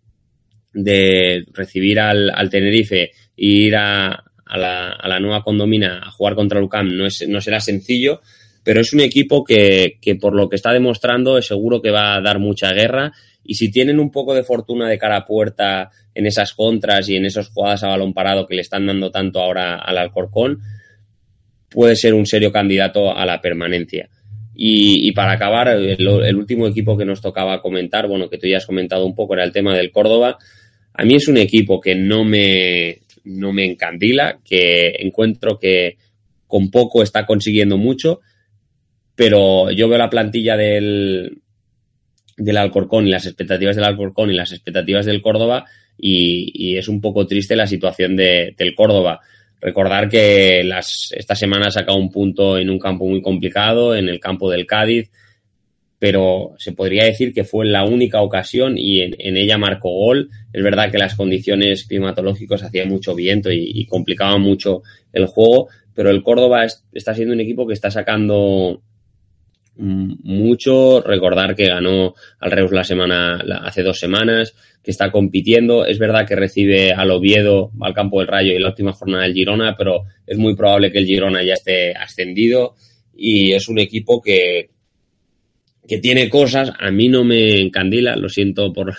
de recibir al, al Tenerife e ir a, a, la, nueva condomina a jugar contra el no, es, no será sencillo, pero es un equipo que, que por lo que está demostrando es seguro que va a dar mucha guerra y si tienen un poco de fortuna de cara a puerta en esas contras y en esas jugadas a balón parado que le están dando tanto ahora al Alcorcón, puede ser un serio candidato a la permanencia. Y, y para acabar, el, el, último equipo que nos tocaba comentar, bueno, que tú ya has comentado un poco, era el tema del Córdoba. A mí es un equipo que no me, no me encandila, que encuentro que con poco está consiguiendo mucho, pero yo veo la plantilla del, del Alcorcón y las expectativas del Alcorcón y las expectativas del Córdoba y, es un poco triste la situación de, del Córdoba. Recordar que las, esta semana ha sacado un punto en un campo muy complicado, en el campo del Cádiz, pero se podría decir que fue la única ocasión y en, ella marcó gol. Es verdad que las condiciones climatológicas hacían mucho viento y, y complicaban mucho el juego, pero el Córdoba es, está siendo un equipo que está sacando mucho. Recordar que ganó al Reus la semana, la, hace dos semanas, que está compitiendo. Es verdad que recibe al Oviedo, al campo del Rayo y la última jornada del Girona, pero es muy probable que el Girona ya esté ascendido y es un equipo que, que tiene cosas. A mí no me encandila, lo siento por,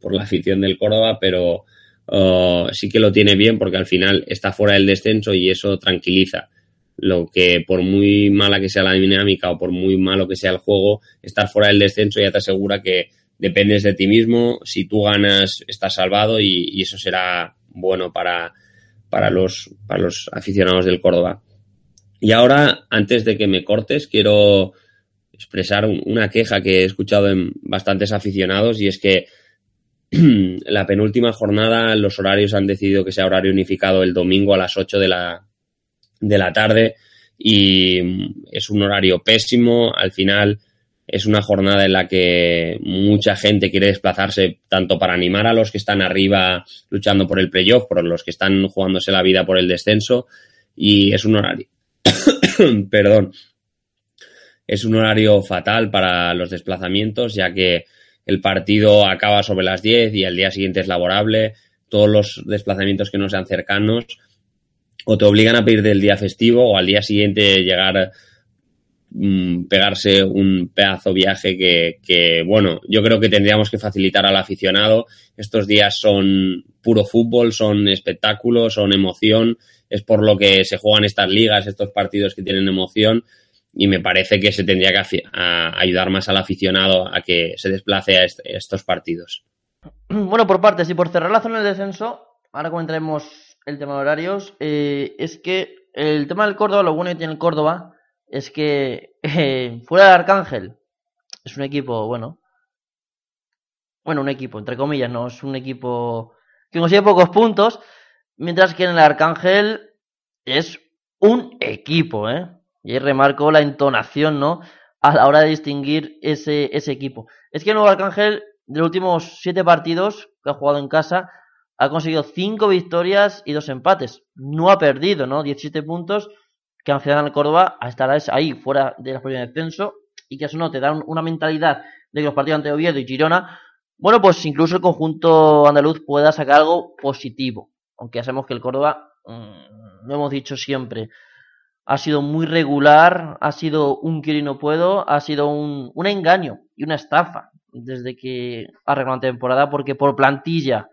por la afición del Córdoba, pero uh, sí que lo tiene bien porque al final está fuera del descenso y eso tranquiliza lo que por muy mala que sea la dinámica o por muy malo que sea el juego, estar fuera del descenso ya te asegura que dependes de ti mismo, si tú ganas estás salvado y, y eso será bueno para, para, los, para los aficionados del Córdoba. Y ahora, antes de que me cortes, quiero expresar una queja que he escuchado en bastantes aficionados y es que *clears throat* la penúltima jornada los horarios han decidido que sea horario unificado el domingo a las 8 de la, de la tarde y es un horario pésimo. Al final es una jornada en la que mucha gente quiere desplazarse tanto para animar a los que están arriba luchando por el playoff, por los que están jugándose la vida por el descenso y es un horario. *coughs* Perdón. Es un horario fatal para los desplazamientos ya que el partido acaba sobre las 10 y el día siguiente es laborable. Todos los desplazamientos que no sean cercanos o te obligan a pedir del día festivo o al día siguiente llegar mmm, pegarse un pedazo viaje que, que, bueno, yo creo que tendríamos que facilitar al aficionado. Estos días son puro fútbol, son espectáculos, son emoción, es por lo que se juegan estas ligas, estos partidos que tienen emoción y me parece que se tendría que ayudar más al aficionado a que se desplace a, est a estos partidos. *clears throat* Bueno, por partes y por cerrar la zona del descenso, ahora comentaremos el tema de horarios, eh, es que el tema del Córdoba, lo bueno que tiene el Córdoba es que *laughs* eh, fuera del Arcángel es un equipo, bueno, bueno, un equipo, entre comillas, no, es un equipo que consigue pocos puntos, mientras que en el Arcángel es un equipo, ¿eh? Y ahí remarco la entonación, ¿no? A la hora de distinguir ese, ese equipo. Es que el Nuevo Arcángel, de los últimos siete partidos que ha jugado en casa, ha conseguido 5 victorias y 2 empates. No ha perdido, ¿no? 17 puntos que quedado al Córdoba a estar ahí fuera de la posición de descenso y que eso no te da una mentalidad de que los partidos ante Oviedo y Girona, bueno, pues incluso el conjunto andaluz pueda sacar algo positivo. Aunque ya sabemos que el Córdoba, mmm, lo hemos dicho siempre, ha sido muy regular, ha sido un quiero y no puedo, ha sido un, engaño y una estafa desde que ha arreglado la temporada, porque por plantilla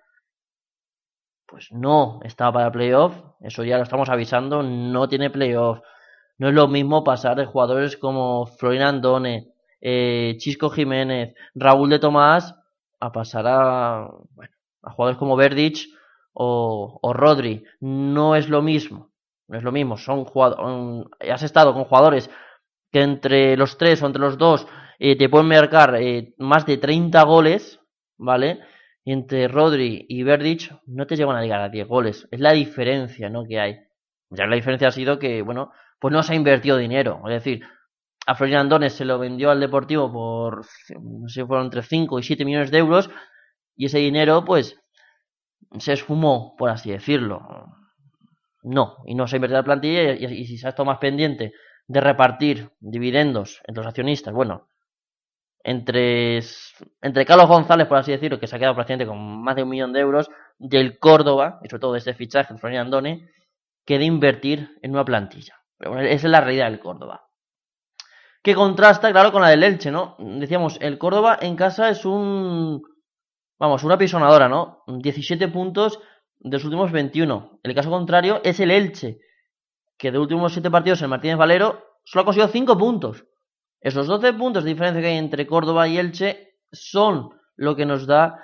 pues no está para playoff, eso ya lo estamos avisando, no tiene playoff. No es lo mismo pasar de jugadores como Florian Andone, eh, Chisco Jiménez, Raúl de Tomás, a pasar a, bueno, a jugadores como Verdich o, o Rodri. No es lo mismo, no es lo mismo. Son jugadores, has estado con jugadores que entre los tres o entre los dos eh, te pueden marcar eh, más de 30 goles, ¿vale? Y entre Rodri y Verdich no te llegan a llegar a 10 goles. Es la diferencia, ¿no? Que hay. Ya la diferencia ha sido que, bueno, pues no se ha invertido dinero. Es decir, a Florian Andones se lo vendió al Deportivo por, no sé, fueron entre 5 y 7 millones de euros. Y ese dinero, pues, se esfumó, por así decirlo. No, y no se ha invertido la plantilla y, si se ha estado más pendiente de repartir dividendos entre los accionistas, bueno, entre, Carlos González, por así decirlo, que se ha quedado prácticamente con más de un millón de euros, del Córdoba, y sobre todo de ese fichaje de Florian Andone, que de invertir en una plantilla. Pero bueno, esa es la realidad del Córdoba. Que contrasta, claro, con la del Elche, ¿no? Decíamos, el Córdoba en casa es un. Vamos, una pisonadora, ¿no? 17 puntos de los últimos 21. El caso contrario es el Elche, que de los últimos 7 partidos el Martínez Valero solo ha conseguido 5 puntos. Esos 12 puntos de diferencia que hay entre Córdoba y Elche son lo que nos da,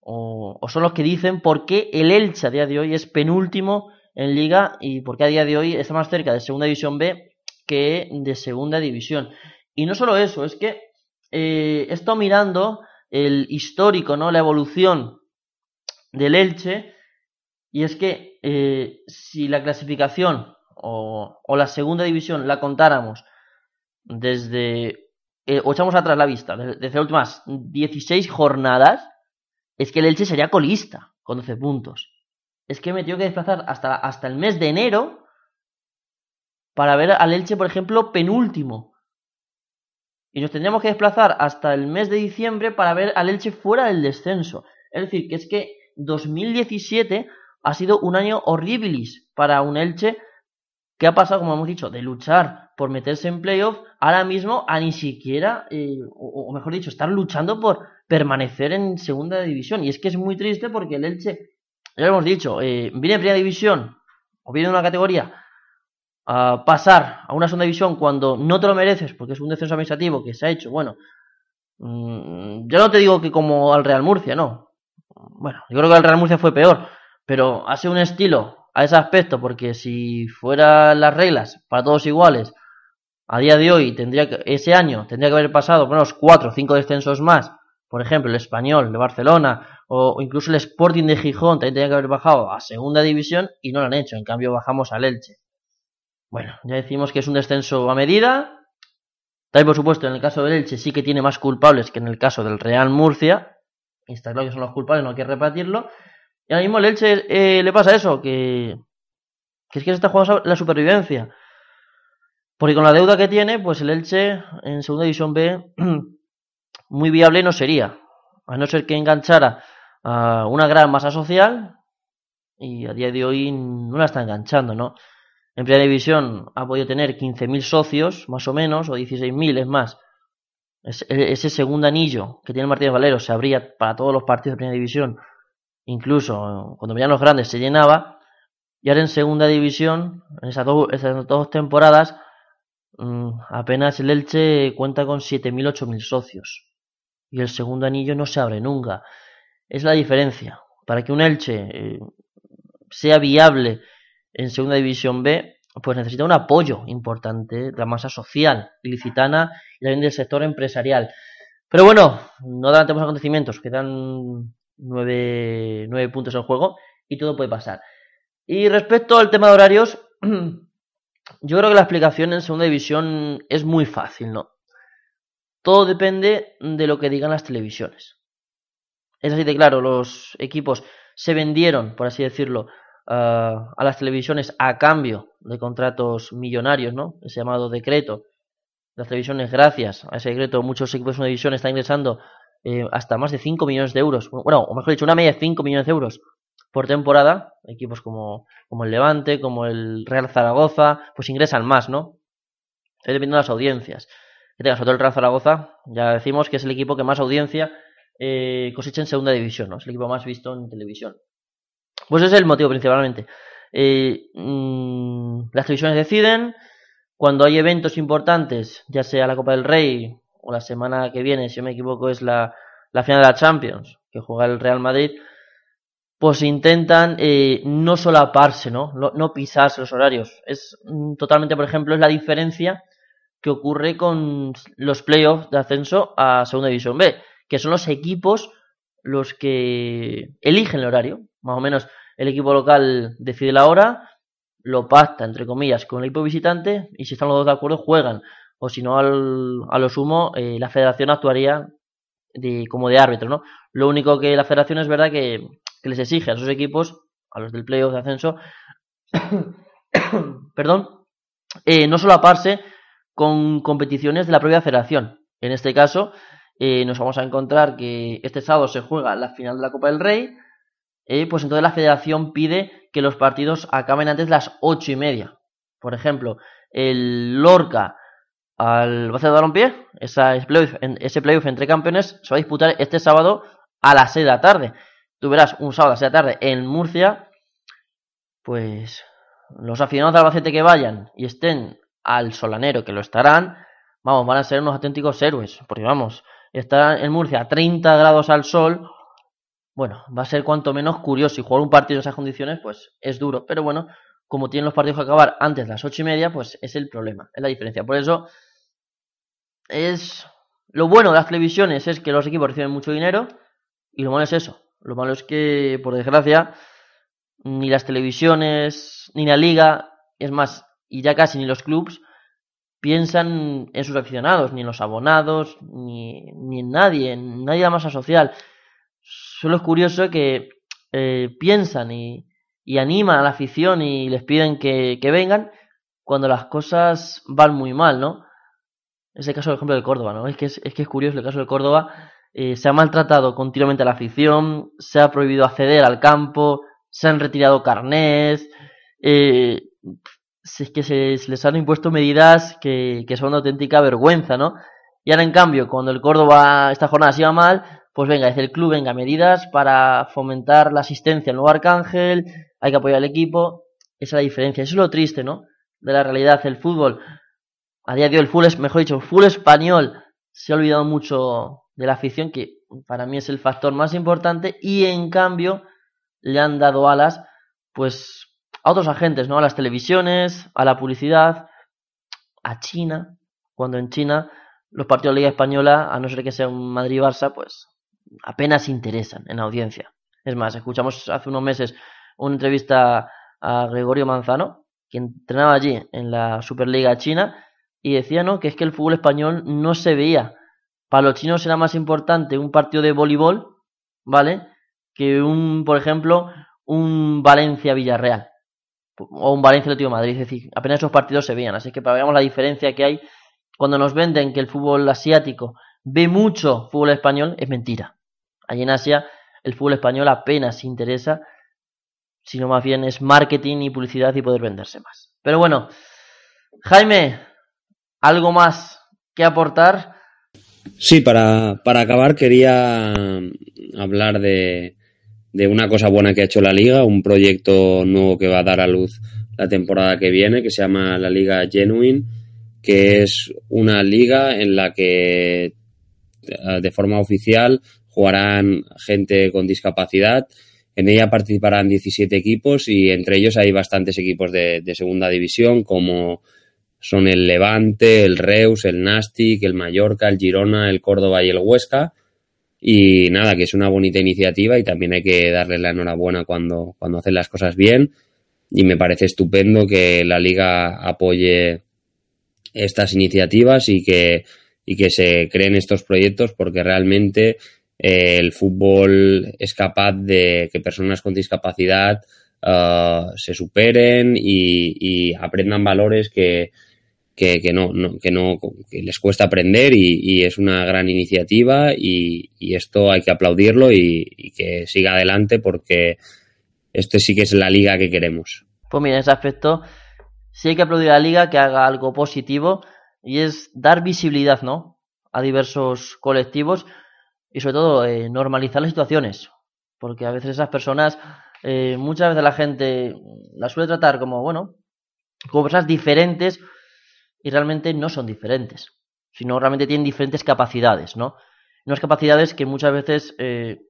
o, o, son los que dicen por qué el Elche a día de hoy es penúltimo en liga y por qué a día de hoy está más cerca de Segunda División B que de Segunda División. Y no solo eso, es que eh, he estado mirando el histórico, ¿no? La evolución del Elche y es que eh, si la clasificación o, o, la segunda división la contáramos desde, eh, o echamos atrás la vista, desde, las últimas 16 jornadas, es que el Elche sería colista con 12 puntos. Es que me tengo que desplazar hasta, hasta el mes de enero para ver al Elche, por ejemplo, penúltimo. Y nos tendríamos que desplazar hasta el mes de diciembre para ver al Elche fuera del descenso. Es decir, que es que 2017 ha sido un año horribilis para un Elche que ha pasado, como hemos dicho, de luchar por meterse en playoff, ahora mismo a ni siquiera, eh, o, mejor dicho, estar luchando por permanecer en segunda división. Y es que es muy triste porque el Elche, ya lo hemos dicho, eh, viene en primera división o viene en una categoría a pasar a una segunda división cuando no te lo mereces porque es un descenso administrativo que se ha hecho, bueno, mmm, yo no te digo que como al Real Murcia, no. Bueno, yo creo que el Real Murcia fue peor, pero hace un estilo a ese aspecto, porque si fueran las reglas para todos iguales, a día de hoy tendría que, ese año tendría que haber pasado por unos 4 o 5 descensos más, por ejemplo, el Español de Barcelona o, incluso el Sporting de Gijón también tendría que haber bajado a segunda división y no lo han hecho, en cambio bajamos al Elche. Bueno, ya decimos que es un descenso a medida. También, por supuesto, en el caso del Elche sí que tiene más culpables que en el caso del Real Murcia. Y está claro que son los culpables, no hay que repartirlo. Y ahora mismo el Elche eh, le pasa eso, que, es que se está jugando la supervivencia. Porque con la deuda que tiene, pues el Elche en Segunda División B *clears throat* muy viable no sería. A no ser que enganchara a una gran masa social y a día de hoy no la está enganchando, ¿no? En primera división ha podido tener 15.000 socios, más o menos, o 16.000, es más. ese segundo anillo que tiene Martínez Valero se abría para todos los partidos de primera división incluso cuando venían los grandes se llenaba, y ahora en segunda división, en esas, do, esas dos temporadas, mmm, apenas el Elche cuenta con 7.000, 8.000 socios, y el segundo anillo no se abre nunca. Es la diferencia. Para que un Elche eh, sea viable en segunda división B, pues necesita un apoyo importante de la masa social ilicitana y también del sector empresarial. Pero bueno, no adelantemos acontecimientos, quedan nueve, nueve puntos en juego y todo puede pasar. Y respecto al tema de horarios, *clears throat* yo creo que la explicación en segunda división es muy fácil, ¿no? Todo depende de lo que digan las televisiones. Es así de claro, los equipos se vendieron, por así decirlo, uh, a las televisiones a cambio de contratos millonarios, ¿no? Ese llamado decreto. Las televisiones, gracias a ese decreto, muchos equipos de una división están ingresando eh, hasta más de 5 millones de euros. Bueno, o mejor dicho, una media de 5 millones de euros por temporada. Equipos como, como el Levante, como el Real Zaragoza, pues ingresan más, ¿no? Dependiendo de las audiencias. Que tenga sobre todo el Real Zaragoza, ya decimos que es el equipo que más audiencia eh, cosecha en segunda división, ¿no? Es el equipo más visto en televisión. Pues ese es el motivo principalmente. Eh, mm, las televisiones deciden, cuando hay eventos importantes, ya sea la Copa del Rey o la semana que viene, si no me equivoco, es la, la final de la Champions, que juega el Real Madrid, pues intentan eh, no solaparse, ¿no? ¿no? No pisarse los horarios. Es mm, totalmente, por ejemplo, es la diferencia que ocurre con los playoffs de ascenso a Segunda División B, que son los equipos los que eligen el horario. Más o menos el equipo local decide la hora, lo pacta, entre comillas, con el equipo visitante y si están los dos de acuerdo juegan. O si no, a lo sumo, eh, la federación actuaría de, como de árbitro, ¿no? Lo único que la federación es verdad que, que les exige a sus equipos, a los del playoff de ascenso, *coughs* perdón, eh, no solaparse con competiciones de la propia federación. En este caso, eh, nos vamos a encontrar que este sábado se juega la final de la Copa del Rey, eh, pues entonces la federación pide que los partidos acaben antes de las ocho y media. Por ejemplo, el Lorca al Barça de Balompié, playoff, ese playoff entre campeones se va a disputar este sábado a las seis de la tarde. Tú verás un sábado a las seis de la tarde en Murcia, pues los aficionados de Albacete que vayan y estén al solanero, que lo estarán, vamos, van a ser unos auténticos héroes, porque vamos, estar en Murcia a 30 grados al sol, bueno, va a ser cuanto menos curioso. Y jugar un partido en esas condiciones, pues es duro. Pero bueno, como tienen los partidos que acabar antes de las ocho y media, pues es el problema, es la diferencia. Por eso, es. Lo bueno de las televisiones es que los equipos reciben mucho dinero. Y lo malo es eso. Lo malo es que, por desgracia, ni las televisiones, ni la liga, es más, y ya casi ni los clubs, piensan en sus aficionados, ni en los abonados, ni, ni en nadie, en nadie de la masa social. Solo es curioso que eh, piensan y, y, animan a la afición y les piden que, que, vengan cuando las cosas van muy mal, ¿no? Es el caso, por ejemplo, del Córdoba, ¿no? Es que es, es, que es curioso el caso del Córdoba. Eh, se ha maltratado continuamente a la afición, se ha prohibido acceder al campo, se han retirado carnés, eh, es que se, les han impuesto medidas que, que son una auténtica vergüenza, ¿no? Y ahora, en cambio, cuando el Córdoba esta jornada se iba mal, pues venga, desde el club, venga, medidas para fomentar la asistencia al nuevo Arcángel, hay que apoyar al equipo, esa es la diferencia, eso es lo triste, ¿no? De la realidad, el fútbol, a día de hoy el fútbol, mejor dicho, el fútbol español se ha olvidado mucho de la afición, que para mí es el factor más importante, y en cambio le han dado alas, pues, a otros agentes, ¿no? A las televisiones, a la publicidad, a China, cuando en China los partidos de la Liga Española, a no ser que sea un Madrid-Barça, pues apenas interesan en audiencia. Es más, escuchamos hace unos meses una entrevista a Gregorio Manzano, que entrenaba allí en la Superliga China, y decía ¿no? que es que el fútbol español no se veía. Para los chinos era más importante un partido de voleibol, ¿vale? Que un, por ejemplo, un Valencia-Villarreal. O un Valencia-Atlético Madrid. Es decir, apenas esos partidos se veían. Así que para veamos la diferencia que hay cuando nos venden que el fútbol asiático ve mucho fútbol español, es mentira. Allí en Asia el fútbol español apenas interesa, sino más bien es marketing y publicidad y poder venderse más. Pero bueno, Jaime, ¿algo más que aportar? Sí, para, para acabar quería hablar de, de una cosa buena que ha hecho la liga, un proyecto nuevo que va a dar a luz la temporada que viene, que se llama la Liga Genuine, que es una liga en la que de forma oficial jugarán gente con discapacidad. En ella participarán 17 equipos y entre ellos hay bastantes equipos de, segunda división como son el Levante, el Reus, el Nastic, el Mallorca, el Girona, el Córdoba y el Huesca. Y nada, que es una bonita iniciativa y también hay que darle la enhorabuena cuando, cuando hacen las cosas bien. Y me parece estupendo que la liga apoye estas iniciativas y que, y que se creen estos proyectos porque realmente eh, el fútbol es capaz de que personas con discapacidad uh, se superen y, aprendan valores que, que, no, que no les cuesta aprender y, es una gran iniciativa y, esto hay que aplaudirlo y, que siga adelante porque esto sí que es la liga que queremos. Pues mira, en ese aspecto sí hay que aplaudir a la liga que haga algo positivo y es dar visibilidad, ¿no? A diversos colectivos y sobre todo eh, normalizar las situaciones, porque a veces esas personas eh, muchas veces la gente la suele tratar como, bueno, como personas diferentes y realmente no son diferentes, sino realmente tienen diferentes capacidades, ¿no? Unas capacidades que muchas veces eh,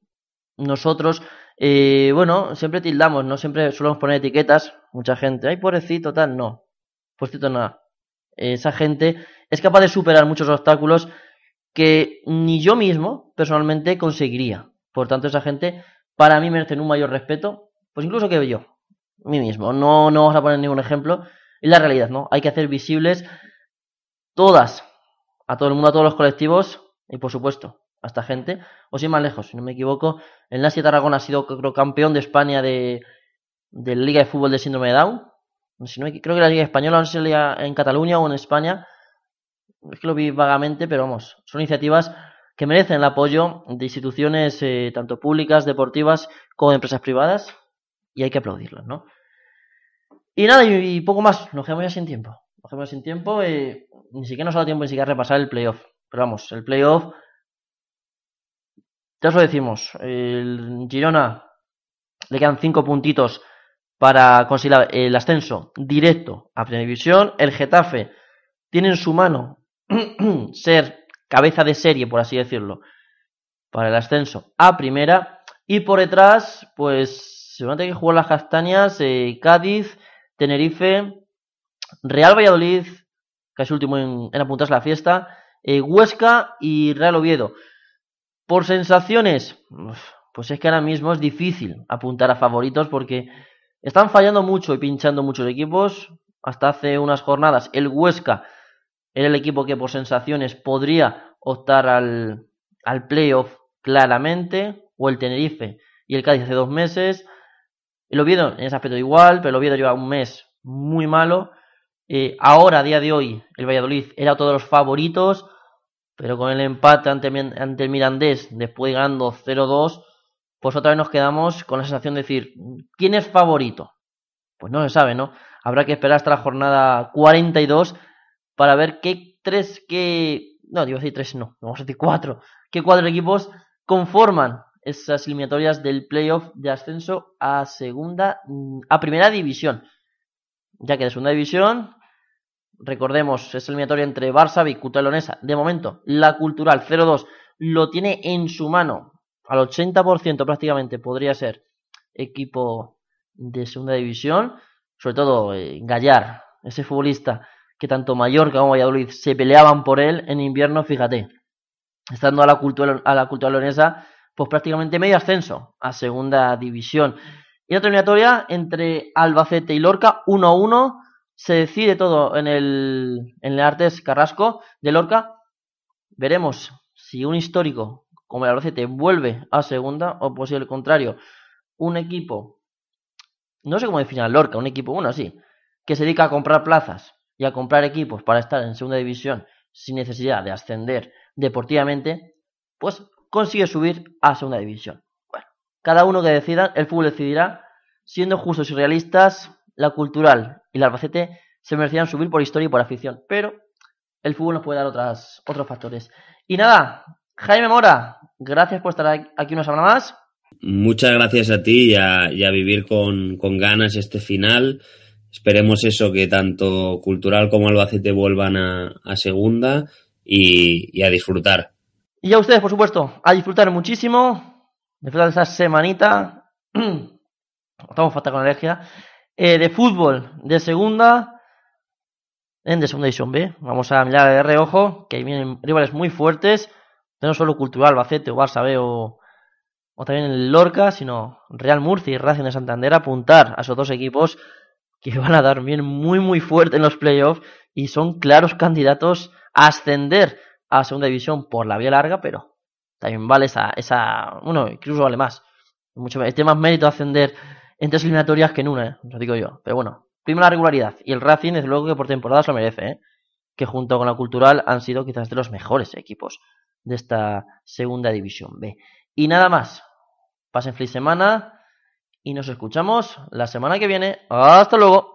nosotros, eh, bueno, siempre tildamos, ¿no? Siempre solemos poner etiquetas, mucha gente, ay, pobrecito, tal, no, pobrecito nada. Esa gente es capaz de superar muchos obstáculos que ni yo mismo personalmente conseguiría. Por tanto, esa gente para mí merecen un mayor respeto, pues incluso que yo, mí mismo. No, no vamos a poner ningún ejemplo. Es la realidad, ¿no? Hay que hacer visibles todas, a todo el mundo, a todos los colectivos y por supuesto a esta gente. O si más lejos, si no me equivoco, el Nasi Tarragona ha sido creo, campeón de España de, de Liga de Fútbol de Síndrome de Down. Si no, creo que la Liga Española, no sé en Cataluña o en España. Es que lo vi vagamente, pero vamos, son iniciativas que merecen el apoyo de instituciones eh, tanto públicas, deportivas, como de empresas privadas, y hay que aplaudirlas, ¿no? Y nada, y, poco más, nos quedamos ya sin tiempo. Nos quedamos sin tiempo, eh, ni siquiera nos ha dado tiempo ni siquiera repasar el playoff. Pero vamos, el playoff, ya os lo decimos, el Girona le quedan cinco puntitos para conseguir el ascenso directo a Primera División. El Getafe tiene en su mano *clears throat* ser cabeza de serie, por así decirlo, para el ascenso a primera. Y por detrás, pues se van a tener que jugar las castañas eh, Cádiz, Tenerife, Real Valladolid, que es último en, apuntarse a la fiesta, eh, Huesca y Real Oviedo. Por sensaciones, pues es que ahora mismo es difícil apuntar a favoritos porque están fallando mucho y pinchando muchos equipos. Hasta hace unas jornadas el Huesca era el equipo que por sensaciones podría optar al, al playoff claramente, o el Tenerife y el Cádiz hace dos meses. El Oviedo en ese aspecto igual, pero el Oviedo lleva un mes muy malo. Eh, ahora, a día de hoy, el Valladolid era todos los favoritos, pero con el empate ante, ante el Mirandés, después ganando 0-2, pues otra vez nos quedamos con la sensación de decir, ¿quién es favorito? Pues no se sabe, ¿no? Habrá que esperar hasta la jornada 42 para ver qué tres, qué... No, digo decir tres, no, vamos a decir cuatro. ¿Qué cuatro equipos conforman esas eliminatorias del playoff de ascenso a segunda, mm, a primera división? Ya que de segunda división, recordemos, es eliminatoria entre Barça y Cultural De momento, la Cultural 0-2 lo tiene en su mano. Al 80% prácticamente podría ser equipo de segunda división. Sobre todo eh, Gallar, ese futbolista que tanto Mallorca como Valladolid se peleaban por él en invierno, fíjate, estando a la cultura, a la cultura leonesa, pues prácticamente medio ascenso a segunda división. Y otra eliminatoria entre Albacete y Lorca, 1-1, se decide todo en el, en el Artes Carrasco de Lorca. Veremos si un histórico como el Albacete vuelve a segunda o posible contrario, un equipo, no sé cómo definir Lorca, un equipo, bueno, sí, que se dedica a comprar plazas y a comprar equipos para estar en segunda división sin necesidad de ascender deportivamente, pues consigue subir a segunda división. Bueno, cada uno que decida, el fútbol decidirá, siendo justos y realistas, la cultural y la Albacete se merecían subir por historia y por afición, pero el fútbol nos puede dar otras, otros factores. Y nada, Jaime Mora, gracias por estar aquí una semana más. Muchas gracias a ti y a, vivir con, con ganas este final esperemos eso, que tanto Cultural como Albacete vuelvan a, segunda y, a disfrutar. Y a ustedes, por supuesto, a disfrutar muchísimo, disfrutar de esa semanita, *clears throat* estamos falta con alergia, eh, de fútbol de segunda, en de segunda división B. Vamos a mirar de reojo, que vienen rivales muy fuertes, no solo Cultural, Albacete o Barça o, o también el Lorca, sino Real Murcia y Racing de Santander, apuntar a esos dos equipos que van a dar bien muy muy fuerte en los playoffs y son claros candidatos a ascender a segunda división por la vía larga, pero también vale esa, esa bueno, incluso vale más. Mucho, tiene más mérito ascender en tres eliminatorias que en una, ¿eh? lo digo yo. Pero bueno, primero la regularidad. Y el Racing, desde luego que por temporada se lo merece, ¿eh? que junto con la Cultural han sido quizás de los mejores equipos de esta segunda división B. Y nada más. Pasen feliz semana y nos escuchamos la semana que viene. Hasta luego.